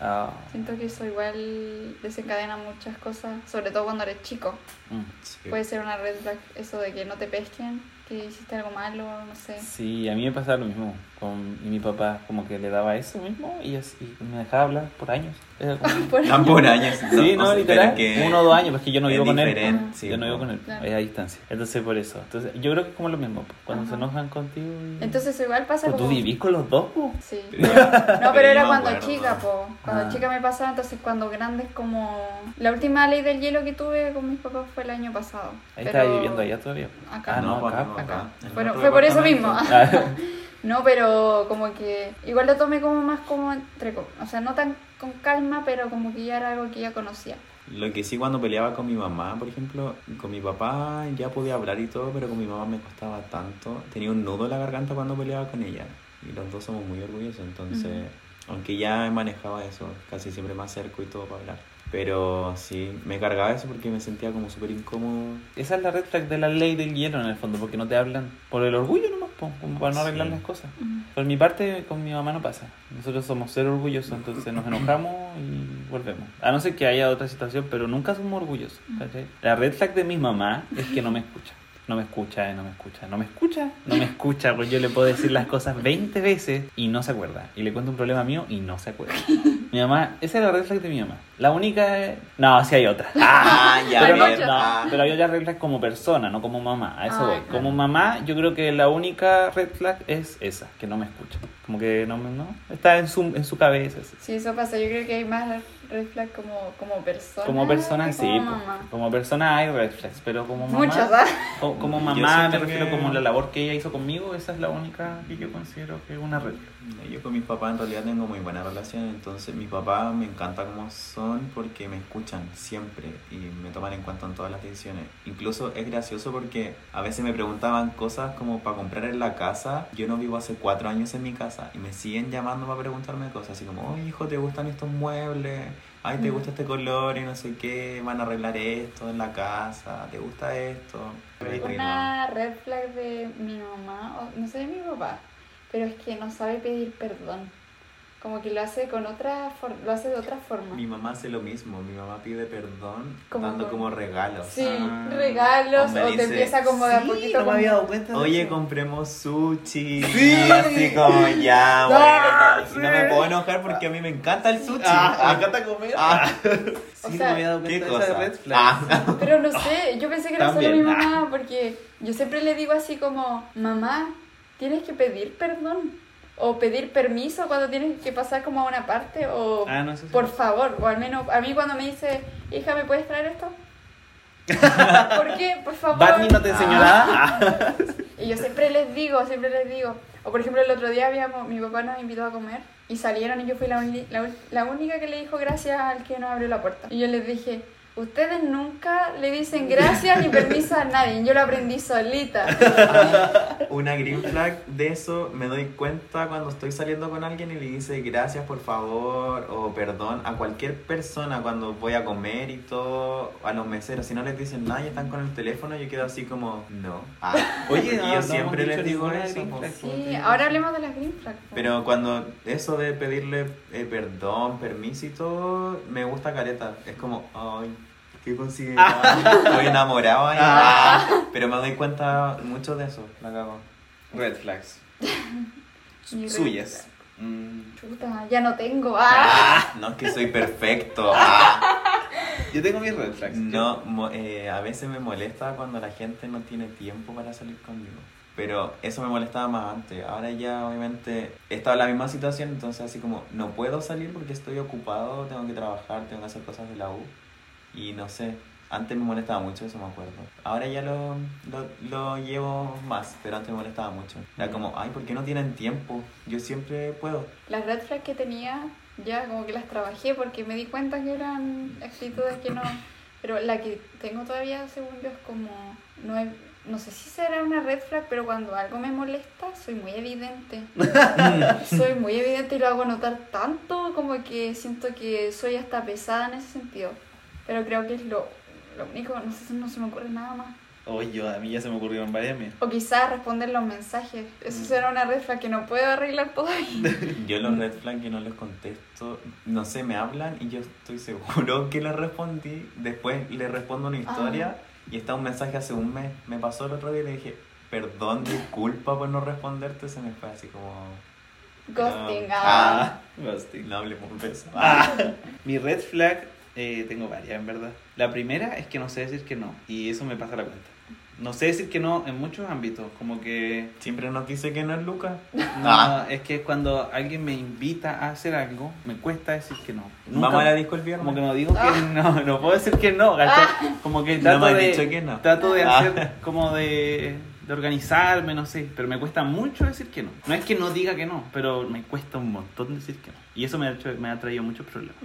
Ah, Siento que eso igual desencadena muchas cosas, sobre todo cuando eres chico. mm. Sí. Puede ser una red flag eso de que no te pesquen, que hiciste algo malo, no sé. Sí, a mí me pasaba lo mismo con y mi papá, como que le daba eso mismo y, así, me dejaba hablar por años. Era como- Por- Tan por años. Sí, no, o sea, literal. que Uno o dos años, porque yo no vivo con él. diferente, Ajá. sí, yo no vivo con él, Claro. es a distancia. Entonces, por eso. Entonces, yo creo que es como lo mismo, po, cuando se enojan contigo. Y... Entonces igual pasa Pues tú como... vivís con los dos, po. Sí. Pero- no, pero era cuando acuerdo. chica, po. Cuando Ah. chica me pasaba, entonces cuando grande es como... La última ley del hielo que tuve con mis papás fue el año pasado. Ahí pero- viviendo allá todavía. Acá. Ah, no, pues, acá. Acá. En Bueno, fue por eso mismo. Ah, No, pero como que igual lo tomé como más como entre o sea, no tan con calma, pero como que ya era algo que ya conocía. Lo que sí cuando peleaba con mi mamá, por ejemplo, con mi papá ya podía hablar y todo, pero con mi mamá me costaba tanto. Tenía un nudo en la garganta cuando peleaba con ella. Y los dos somos muy orgullosos, entonces, aunque ya manejaba eso, casi siempre me acerco y todo para hablar. Pero sí, me cargaba eso porque me sentía como súper incómodo. Esa es la red flag de la ley del hielo en el fondo, porque no te hablan por el orgullo nomás, po, como para no arreglar Sí. las cosas. Por mi parte, con mi mamá no pasa. Nosotros somos cero orgullosos, entonces nos enojamos y volvemos. A no ser que haya otra situación, pero nunca somos orgullosos. ¿cachai? La red flag de mi mamá es que no me escucha. No me escucha, eh, no me escucha, no me escucha, no me escucha, pues yo le puedo decir las cosas 20 veces y no se acuerda. Y le cuento un problema mío y no se acuerda. Mi mamá, esa es la red flag de mi mamá. La única es... No, sí hay otra. Ah, ya, Pero, no, no, pero hay otras reglas como persona, no como mamá. A eso Ah, voy. claro. Como mamá, yo creo que la única red flag es esa, que no me escucha. Como que no, me- no está en su, en su cabeza. así. Sí, eso pasa. Yo creo que hay más red flag como, como persona. Como persona, sí. como mamá. Como persona hay red flags, pero como mamá. Muchas, ¿ah? co- Como, Yo mamá, me refiero que- como la labor que ella hizo conmigo, esa es la única que yo considero que es una red flag. Yo con mis papás en realidad tengo muy buena relación, entonces mis papás me encanta cómo son porque me escuchan siempre y me toman en cuenta en todas las decisiones. Incluso es gracioso porque a veces me preguntaban cosas como para comprar en la casa. Yo no vivo hace cuatro años en mi casa y me siguen llamando para preguntarme cosas así como, oye hijo, ¿te gustan estos muebles? Ay, ¿te Mm. gusta este color? Y no sé qué, van a arreglar esto en la casa, ¿te gusta esto? Una red flag de mi mamá, o no sé de mi papá, pero es que no sabe pedir perdón. Como que lo hace con otra for- lo hace de otra forma. Mi mamá hace lo mismo, mi mamá pide perdón Como dando con- como regalos. Sí, Ah. regalos, O me o te dice, empieza como de a poquito. como- dado cuenta. Oye, compremos sushi. Y así como ya, bueno. Ah, y no me puedo enojar porque a mí me encanta el sushi. Ah, Ah, me encanta comer. ah, O sí, sea, no me había dado ¿Qué cuenta de esa cosa? red flag. Ah, Pero no sé, yo pensé que era solo mi mamá, porque yo siempre le digo así como, mamá, tienes que pedir perdón. O pedir permiso cuando tienes que pasar como a una parte, o Ah, no, sí. por favor, o al menos a mí cuando me dice, hija, ¿me puedes traer esto? ¿Por qué? Por favor. Barney no te enseñó nada. Ah. Y yo siempre les digo, siempre les digo. O por ejemplo, el otro día habíamos, mi papá nos invitó a comer y salieron y yo fui la, la, la única que le dijo gracias al que nos abrió la puerta. Y yo les dije, ustedes nunca le dicen gracias ni permiso a nadie. Yo lo aprendí solita. Una green flag de eso me doy cuenta cuando estoy saliendo con alguien y le dice gracias por favor o perdón a cualquier persona cuando voy a comer y todo, a los meseros. Si no les dicen nada y están con el teléfono, yo quedo así como, no. Ah, Oye, y no, yo no siempre les digo eso. Sí, ahora hablemos de las green flags. po. Pero cuando eso de pedirle eh, perdón, permiso y todo, me gusta careta. Es como, ay, qué considerado. Estoy enamorado ahí. Ah. Pero me doy cuenta mucho de eso, la cago. Red flags. Suyas. Mm. Chuta, ya no tengo. Ah. No es que soy perfecto. Ah. Yo tengo mis red flags. No, mo- eh, a veces me molesta cuando la gente no tiene tiempo para salir conmigo. Pero eso me molestaba más antes. Ahora ya obviamente he estado en la misma situación, entonces así como no puedo salir porque estoy ocupado, tengo que trabajar, tengo que hacer cosas de la U. Y no sé, antes me molestaba mucho, eso me acuerdo. Ahora ya lo, lo, lo llevo más, pero antes me molestaba mucho. Era como, ay, ¿por qué no tienen tiempo? Yo siempre puedo. Las red flags que tenía, ya como que las trabajé porque me di cuenta que eran actitudes que no. Pero la que tengo todavía, según yo, es como. No, he- no sé si será una red flag, pero cuando algo me molesta, soy muy evidente. soy muy evidente y lo hago notar tanto como que siento que soy hasta pesada en ese sentido. Pero creo que es lo, lo único, no sé, no se me ocurre nada más. Oye, yo, a mí ya se me ocurrieron varias mías. O quizás responder los mensajes. Eso será una red flag que no puedo arreglar todavía. Yo los red flags que no les contesto, no sé, me hablan y yo estoy seguro que les respondí. Después le respondo una historia y está un mensaje hace un mes. Me pasó el otro día y le dije, perdón, disculpa por no responderte. Se me fue así como, Ghosting. No. ah. Ah, ghosting. no hablemos de eso. Ah, mi red flag, eh, tengo varias en verdad. La primera es que no sé decir que no, y eso me pasa la cuenta. No sé decir que no en muchos ámbitos, como que... Siempre nos dice que no es Lucas. No, Ah. es que cuando alguien me invita a hacer algo, me cuesta decir que no. Nunca- Vamos a la disco el viernes. Como que no digo que no, no puedo decir que no, ¿cachai? Como que No trato me has de, dicho que no. trato de Ah. hacer, como de, de organizarme, no sé, pero me cuesta mucho decir que no. No es que no diga que no, pero me cuesta un montón decir que no. Y eso me ha, hecho, me ha traído muchos problemas.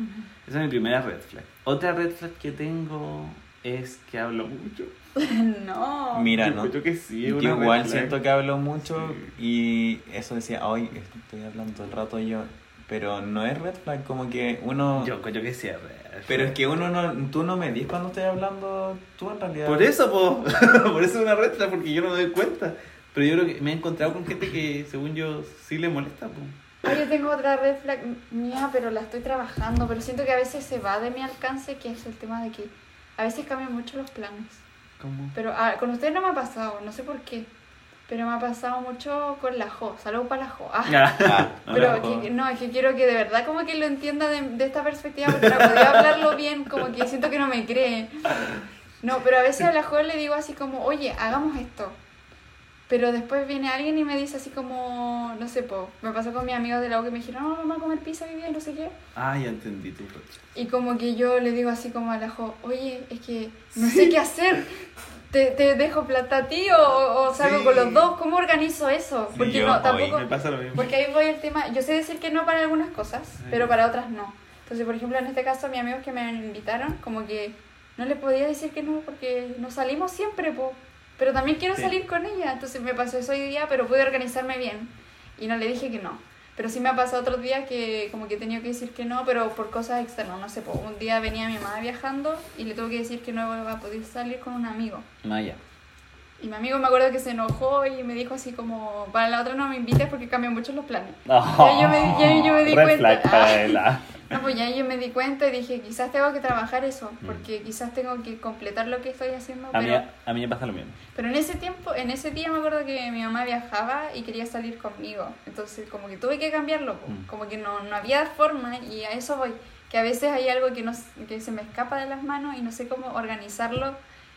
Esa es mi primera red flag. Otra red flag que tengo es que hablo mucho. No. Mira, Yo no. encuentro que sí, es Yo igual flag. siento que hablo mucho y eso decía, hoy estoy hablando todo el rato yo. Pero no es red flag, como que uno... Yo encuentro que sí es red Pero es que uno no, tú no me dices cuando estoy hablando, tú en realidad. Por eso, po. por eso es una red flag, porque yo no me doy cuenta. Pero yo creo que me he encontrado con gente que, según yo, sí le molesta, po. Ah, yo tengo otra red flag mía, pero la estoy trabajando. Pero siento que a veces se va de mi alcance, que es el tema de que a veces cambian mucho los planes. ¿Cómo? Pero ah, con ustedes no me ha pasado, no sé por qué. Pero me ha pasado mucho con la Jo. Saludos para la Jo. Ah. Ah, No, Pero no, que- no, es que quiero que de verdad como que lo entienda de, de esta perspectiva, porque no podía hablarlo bien, como que siento que no me cree. No, pero a veces a la joven le digo así como, oye, hagamos esto. Pero después viene alguien y me dice así como, no sé, po, me pasó con mis amigos de la U que me dijeron, no, vamos a comer pizza hoy día no sé qué. Ah, ya entendí tu. Y como que yo le digo así como a la jo, oye, es que no sé qué hacer. ¿Te, te dejo plata a ti o, o salgo Sí. con los dos? ¿Cómo organizo eso? Sí, Porque yo no, tampoco... Me pasa lo mismo. Porque ahí voy el tema, yo sé decir que no para algunas cosas, Sí. pero para otras no. Entonces, por ejemplo, en este caso, mis amigos que me invitaron, como que no les podía decir que no porque no salimos siempre, po. Pero también quiero Sí. salir con ella, entonces me pasó eso hoy día, pero pude organizarme bien y no le dije que no. Pero sí me ha pasado otros días que como que he tenido que decir que no, pero por cosas externas, no sé, po. un día venía mi mamá viajando y le tuve que decir que no iba a poder salir con un amigo. Maya. Y mi amigo me acuerdo que se enojó y me dijo así como, para la otra no me invites porque cambian mucho los planes. Ya yo me- ya yo me di cuenta. flag para él. No, pues ya yo me di cuenta y dije, quizás tengo que trabajar eso, Mm. porque quizás tengo que completar lo que estoy haciendo. A mí, Pero, a mí me pasa lo mismo. pero en ese tiempo, en ese día me acuerdo que mi mamá viajaba y quería salir conmigo. Entonces como que tuve que cambiarlo, po. Mm. como que no, no había forma y a eso voy. Que a veces hay algo que, no, que se me escapa de las manos y no sé cómo organizarlo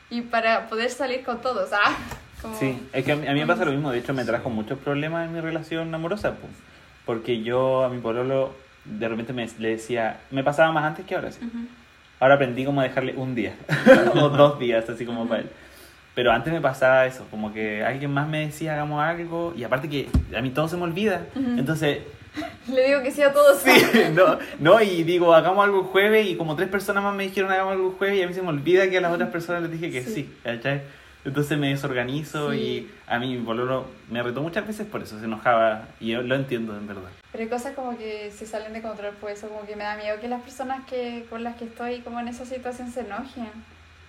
y para poder salir con todos. Ah, como- Sí, es que a mí, a mí me pasa lo mismo. De hecho, me trajo muchos problemas en mi relación amorosa. po. Porque yo a mi pololo de repente me, le decía, me pasaba más antes que ahora. sí. Ahora aprendí como a dejarle un día o dos días, así como para él. Pero antes me pasaba eso, como que alguien más me decía hagamos algo y aparte que a mí todo se me olvida. Entonces, Le digo que sí a todos. sí, no, no, y digo hagamos algo el jueves y como tres personas más me dijeron hagamos algo el jueves y a mí se me olvida que a las otras personas les dije que Sí. sí. Entonces me desorganizo Sí. y a mí mi pololo me retó muchas veces por eso, se enojaba y yo lo entiendo en verdad. Pero hay cosas como que se salen de control por eso, como que me da miedo que las personas que con las que estoy como en esa situación se enojen.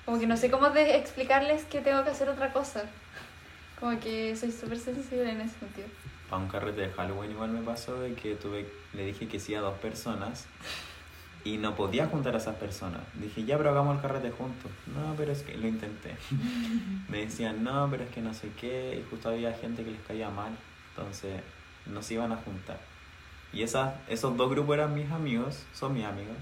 Como que no sé cómo de explicarles que tengo que hacer otra cosa. Como que soy súper sensible en ese sentido. Para un carrete de Halloween igual me pasó de que tuve, le dije que sí a dos personas y no podía juntar a esas personas. Dije, ya, pero hagamos el carrete juntos. No, pero es que lo intenté. me decían, no, pero es que no sé qué. Y justo había gente que les caía mal. Entonces, no se iban a juntar. Y esas, esos dos grupos eran mis amigos, son mis amigos.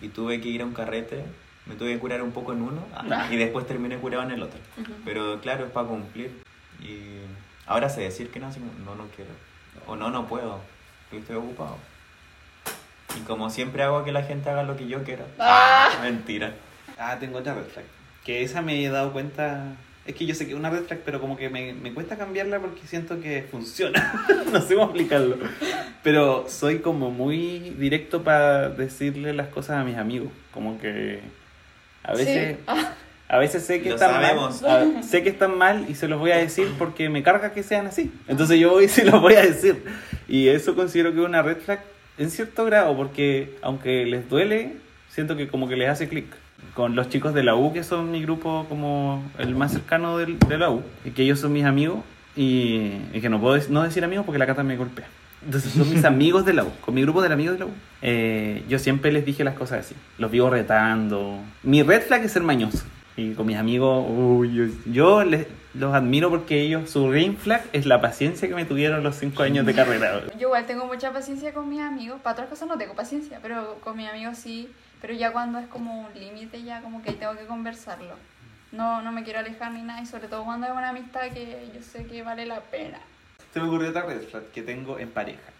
Y tuve que ir a un carrete. Me tuve que curar un poco en uno Ah. y después terminé curado en el otro. Pero claro, es para cumplir. Y ahora sé decir que no, no, no quiero. O no, no puedo. Porque estoy ocupado. Y como siempre hago que la gente haga lo que yo quiero. Ah. Mentira. Ah, tengo otra red flag. Que esa me he dado cuenta. Es que yo sé que es una red flag, pero como que me, me cuesta cambiarla porque siento que funciona. no sé cómo explicarlo. Pero soy como muy directo para decirle las cosas a mis amigos. Como que a veces, Sí. Ah, a veces sé que Lo están sabemos. mal. a- sé que están mal y se los voy a decir porque me carga que sean así. Entonces yo voy y se los voy a decir. Y eso considero que es una red flag en cierto grado, porque aunque les duele, siento que como que les hace clic. Con los chicos de la U, que son mi grupo como el más cercano del- de la U, y que ellos son mis amigos, y, y que no puedo no decir amigos porque la cata me golpea. Entonces son mis amigos de la U, con mi grupo de amigos de la U. Eh, yo siempre les dije las cosas así, los vivo retando. Mi red flag es ser mañoso. Y con mis amigos, uy, yo, yo les, los admiro porque ellos, su green flag es la paciencia que me tuvieron los cinco años de carrera. Yo igual tengo mucha paciencia con mis amigos. Para otras cosas no tengo paciencia, pero con mis amigos sí. Pero ya cuando es como un límite, ya como que ahí tengo que conversarlo. No, no me quiero alejar ni nada, y sobre todo cuando es una amistad que yo sé que vale la pena. Se me ocurrió otra red flag que tengo en pareja,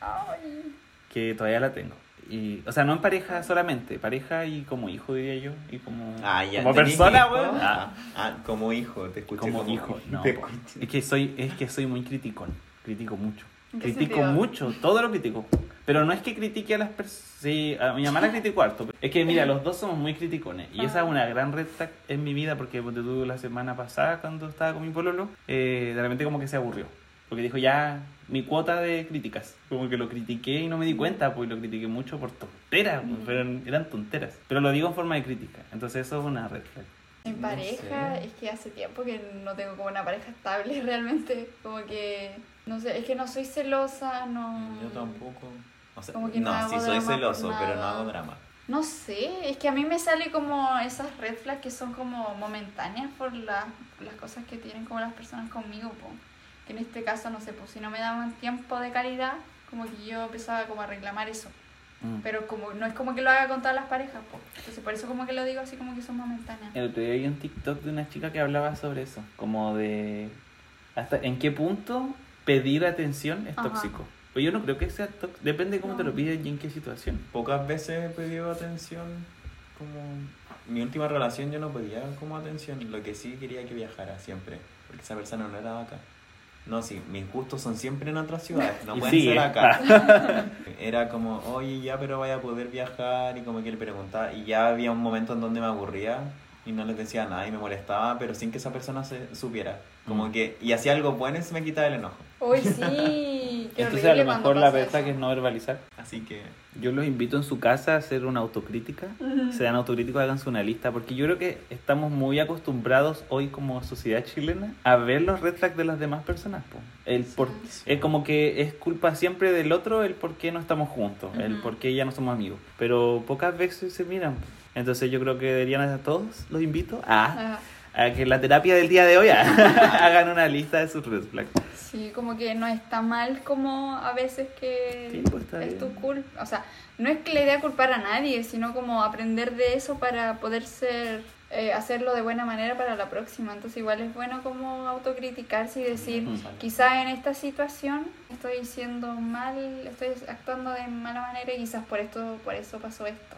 Ay. que todavía la tengo. Y, o sea, no en pareja solamente, pareja y como hijo, diría yo, y como, Ah, ya. como ¿tenés persona, weón. Ah, ah, como hijo, te escuché como, como, hijo, no. te. Es que soy, es que soy muy criticón, critico mucho. ¿En qué Critico sentido? mucho, todo lo critico. Pero no es que critique a las personas. Sí, a mi mamá la critico harto. Es que mira, los dos somos muy criticones. Y esa es una gran red en mi vida porque tú la semana pasada cuando estaba con mi pololo, eh, de repente como que se aburrió. Porque dijo ya mi cuota de críticas. Como que lo critiqué y no me di cuenta, pues lo critiqué mucho por tonteras, pues, pero eran tonteras. Pero lo digo en forma de crítica. Entonces eso es una red flag. En No pareja, sé. es que hace tiempo que no tengo como una pareja estable realmente. Como que, no sé, es que no soy celosa, no. Yo tampoco. O sea, Como que no no, sí soy celoso, pero no hago drama. No sé, es que a mí me sale como esas red flags que son como momentáneas por, la- por las cosas que tienen como las personas conmigo, po. En este caso, no sé, pues si no me daban tiempo de calidad, como que yo empezaba como a reclamar eso. Mm. Pero como no es como que lo haga con todas las parejas, po. entonces por eso como que lo digo así como que son momentáneas. El otro día vi un TikTok de una chica que hablaba sobre eso, como de hasta en qué punto pedir atención es Ajá. tóxico. Pues yo no creo que sea tóxico, depende de cómo te lo No. piden y en qué situación. Pocas veces he pedido atención. Como. Mi última relación yo no pedía como atención. Lo que sí quería que viajara siempre. Porque esa persona no era acá. No, sí, mis gustos son siempre en otras ciudades. No Y pueden sigue. ser acá. Era como, oye, ya, pero vaya a poder viajar. Y como que le preguntaba. Y ya había un momento en donde me aburría. Y no les decía nada y me molestaba. Pero sin que esa persona se supiera. Como Mm. que. Y hacía algo bueno y se me quitaba el enojo. Uy, sí, qué Entonces a lo mejor la verdad que es no verbalizar. Así que. Yo los invito en su casa a hacer una autocrítica. Sean autocríticos, háganse una lista, porque yo creo que estamos muy acostumbrados hoy como sociedad chilena a ver los red flags de las demás personas. po. El por, Sí. es como que es culpa siempre del otro el por qué no estamos juntos, el Ujú. por qué ya no somos amigos. Pero pocas veces se miran. Entonces yo creo que deberían a todos, los invito a, Ah, a que la terapia del día de hoy hagan una lista de sus red flags. Sí, como que no está mal como a veces que Sí, pues, es tu culpa. O sea, no es que la idea culpar a nadie, sino como aprender de eso para poder ser, eh, hacerlo de buena manera para la próxima. Entonces igual es bueno como autocriticarse y decir, Mm. quizás en esta situación estoy siendo mal, estoy actuando de mala manera y quizás por esto, por eso pasó esto.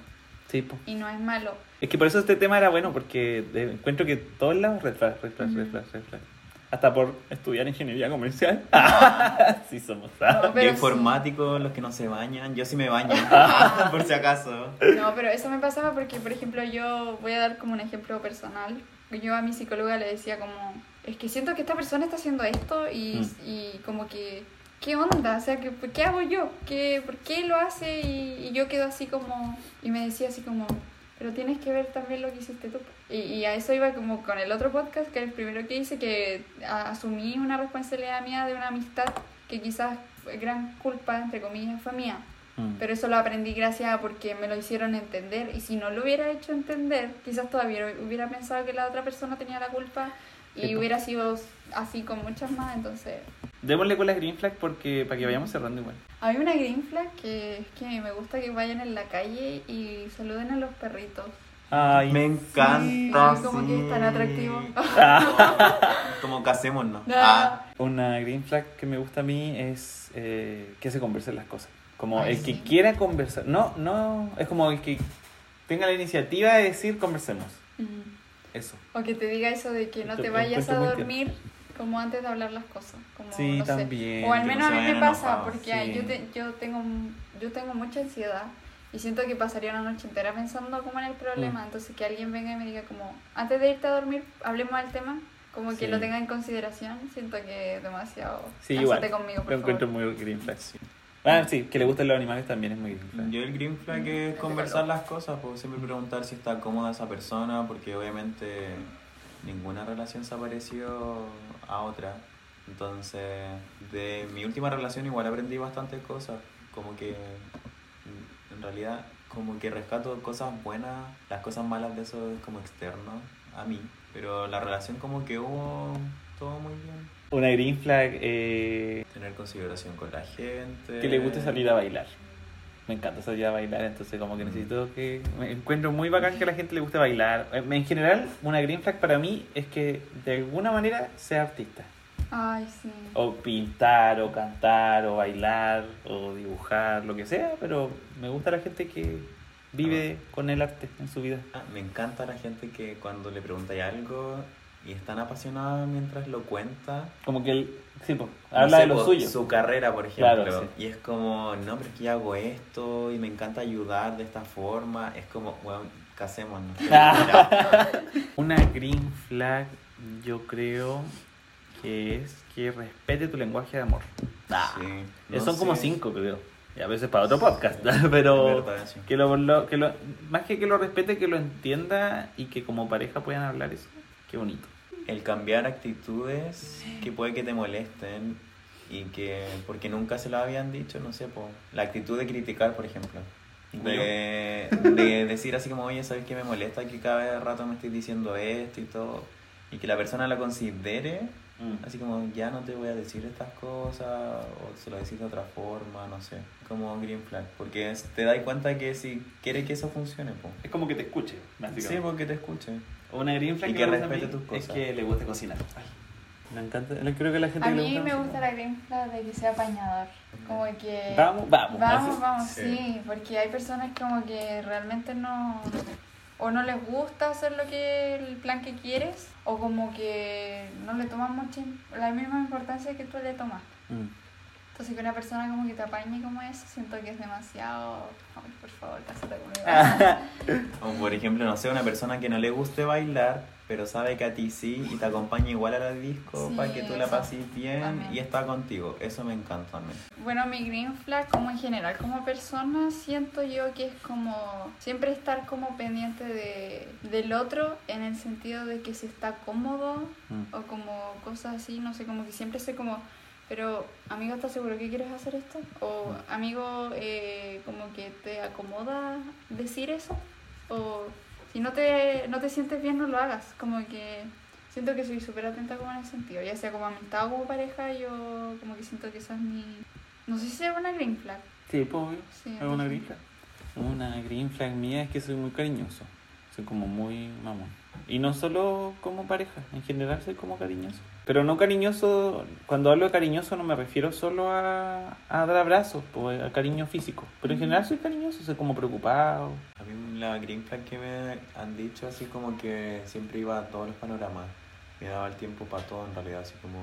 Sí, po. y no es malo. Es que por eso este tema era bueno, porque de- encuentro que todos lados red flag, red flag, red Ujú. flag, red flag. Hasta por estudiar ingeniería comercial. sí somos. No, Yo pero informático, los que no se bañan, yo sí me baño, por si acaso. No, pero eso me pasaba porque, por ejemplo, yo voy a dar como un ejemplo personal. Yo a mi psicóloga le decía como, es que siento que esta persona está haciendo esto y, Mm. y como que, ¿qué onda? O sea, que, ¿qué hago yo? ¿Qué, ¿Por qué lo hace? Y, y yo quedo así como, y me decía así como, pero tienes que ver también lo que hiciste tú. Y, y a eso iba como con el otro podcast, que era el primero que hice, que asumí una responsabilidad mía de una amistad que quizás fue gran culpa, entre comillas, fue mía. Mm. Pero eso lo aprendí gracias a porque me lo hicieron entender. Y si no lo hubiera hecho entender, quizás todavía hubiera pensado que la otra persona tenía la culpa y Sí, hubiera sido así con muchas más. Entonces, Démosle con las green flag porque para que vayamos cerrando igual. hay una green flag que es que me gusta que vayan en la calle y saluden a los perritos. Ay, Me encanta, Sí, como sí. que es tan atractivo. Como casémonos. No. Ah, Una green flag que me gusta a mí es eh, que se conversen las cosas. Como Ay, el que quiera conversar. No, no, es como el que tenga la iniciativa de decir conversemos. Mm. Eso. O que te diga eso de que no te vayas a encuentro dormir como antes de hablar las cosas. Como, Sí, no sé. también, O al que menos no a mí me vayan pasa, porque sí. yo, te- yo, tengo, yo tengo mucha ansiedad y siento que pasaría una noche entera pensando como en el problema. Mm. Entonces que alguien venga y me diga como, antes de irte a dormir, hablemos del tema. Como que Sí. lo tenga en consideración, siento que demasiado... Sí, igual. conmigo, por Lo encuentro favor. muy green. Ah, sí, que le gusten los animales también es muy green flag. Yo el green flag es conversar las cosas, pues siempre preguntar si está cómoda esa persona, porque obviamente ninguna relación se ha parecido a otra. Entonces, de mi última relación igual aprendí bastantes cosas, como que en realidad como que rescato cosas buenas, las cosas malas de eso es como externo a mí, pero la relación como que hubo todo muy bien. Una green flag eh, Tener consideración con la gente. que le guste salir a bailar. Me encanta salir a bailar, entonces como que necesito que... Me encuentro muy bacán que a la gente le guste bailar. Eh, En general, una green flag para mí es que de alguna manera sea artista. Ay, sí. O pintar, o cantar, o bailar, o dibujar, lo que sea, pero me gusta la gente que vive con el arte en su vida. Ah, Me encanta la gente que cuando le preguntáis algo y es tan apasionada mientras lo cuenta. Como que él, sí, no habla sé, de lo suyo. Su carrera, por ejemplo. Claro, sí. Y es como, no, pero es que yo hago esto y me encanta ayudar de esta forma. Es como, bueno, casémonos. Una green flag, yo creo que es que respete tu lenguaje de amor. Sí, no Son como cinco, creo. Y a veces para otro podcast, pero Es verdad, sí. que lo, lo- que lo, más que que lo respete, que lo entienda y que como pareja puedan hablar eso. Qué bonito. El cambiar actitudes que puede que te molesten y que porque nunca se lo habían dicho, no sé, po, la actitud de criticar, por ejemplo. De, de decir así como, oye, ¿sabes qué me molesta que cada rato me estés diciendo esto y todo? Y que la persona la considere, así como, ya no te voy a decir estas cosas, o se lo decís de otra forma, no sé, como green flag. Porque es- te das cuenta que si quiere que eso funcione, po. Es como que te escuche, Sí, porque te escuche. Una green flag Y que respete tus Es cosas. que le guste cocinar. Ay, me encanta. Creo que la gente A que le mí me cocinar- gusta la green flag de que sea apañador. Como que... Vamos, vamos. Vamos, vamos, Sí. sí, porque hay personas como que realmente no o no les gusta hacer lo que el plan que quieres o como que no le toman mucha la misma importancia que tú le tomas. Mm. Entonces que una persona como que te apañe como eso, siento que es demasiado, ay, por favor, cásate conmigo. O por ejemplo, no sé, una persona que no le guste bailar, pero sabe que a ti sí y te acompaña igual a la disco Sí, para que tú la pases bien también. y está contigo. Eso me encanta a mí. Bueno, mi green flag como en general, como persona, siento yo que es como siempre estar como pendiente de, del otro en el sentido de que si está cómodo Mm. o como cosas así, no sé, como que siempre sé como, pero amigo, ¿estás seguro que quieres hacer esto? O amigo, eh, como que te acomoda decir eso, o si no te, no te sientes bien, no lo hagas, como que siento que soy súper atenta como en ese sentido, ya sea como amistad o como pareja, yo como que siento que esa es mi, no sé si es una green flag. Sí, pues obvio. Sí, es una green flag. Una green flag mía es que soy muy cariñoso. Soy como muy mamón. Y no solo como pareja, en general soy como cariñoso. Pero no cariñoso, cuando hablo de cariñoso no me refiero solo a, a dar abrazos, pues, a cariño físico. Pero en general soy cariñoso, soy como preocupado. A mí la green flag que me han dicho así como que siempre iba a todos los panoramas. Me daba el tiempo para todo en realidad, así como,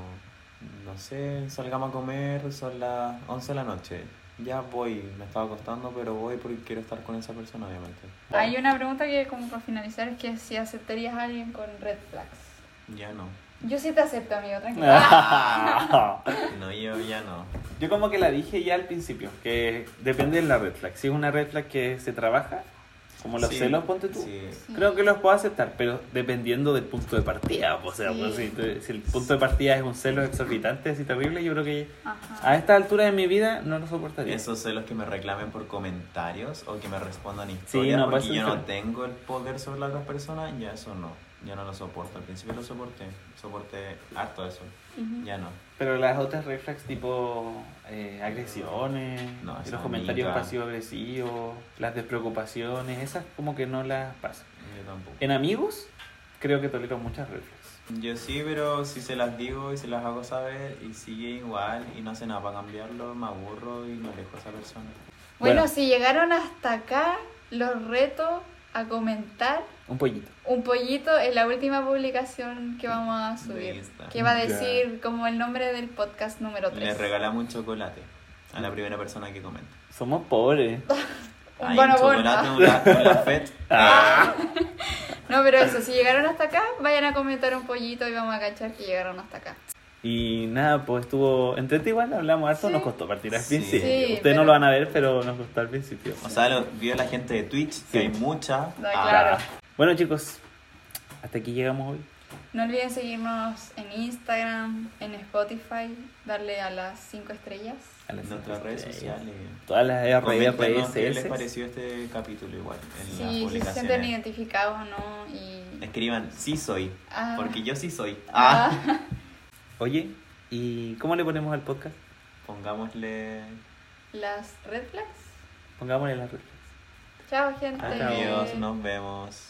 no sé, salgamos a comer, son las 11 de la noche. Ya voy, me estaba acostando, pero voy porque quiero estar con esa persona, obviamente. Hay una pregunta que como para finalizar es que si aceptarías a alguien con red flags. Ya no. Yo sí te acepto, amigo, tranquilo. No, yo ya no. Yo como que la dije ya al principio, que depende de la red flag. Si es una red flag que se trabaja, como los Sí, celos, ponte tú. sí. Creo que los puedo aceptar, pero dependiendo del punto de partida. O sea, Sí. pues, si, si el punto de partida es un celo exorbitante, así terrible, yo creo que Ajá. a esta altura de mi vida no lo soportaría. Esos celos que me reclamen por comentarios o que me respondan historias no, porque yo no tengo el poder sobre las otras personas, ya eso no. Ya no lo soporto. Al principio lo soporté. Soporté harto eso. Ujú. Ya no. Pero las otras red flags tipo eh, agresiones, No, los comentarios pasivo-agresivos, las despreocupaciones, esas como que no las paso. Yo tampoco. En amigos, creo que tolero muchas red flags. Yo sí, pero si se las digo y se las hago saber y sigue igual y no hace nada para cambiarlo, me aburro y me alejo de esa persona. Bueno, Bueno. si llegaron hasta acá, los reto a comentar Un pollito. un pollito en la última publicación que vamos a subir. Que va a Ya. decir como el nombre del podcast número 3. Le regalamos un chocolate a la primera persona que comente. Somos pobres. Un Ay, bono un chocolate, un la, un. Ah. No, pero eso, si llegaron hasta acá, vayan a comentar un pollito y vamos a cachar que llegaron hasta acá. Y nada, pues estuvo entrete igual, hablamos harto, Sí. nos costó partir al Sí. principio. Sí, Ustedes pero- no lo van a ver, pero nos costó al principio. O sea, lo vio la gente de Twitch, Sí. que hay mucha. No, Ah, claro. Bueno chicos, hasta aquí llegamos hoy. No olviden seguirnos en Instagram, en Spotify, darle a las 5 estrellas. A las En nuestras redes sociales. Todas las Coméntenos qué les pareció este capítulo igual en Sí, si se sienten identificados o no. Y... Escriban, sí soy. Ah. Porque yo sí soy. Ah. Ah. Oye, ¿y cómo le ponemos al podcast? Pongámosle. Las red flags. Pongámosle las red flags. Chao, gente. Chao. Adiós, nos vemos.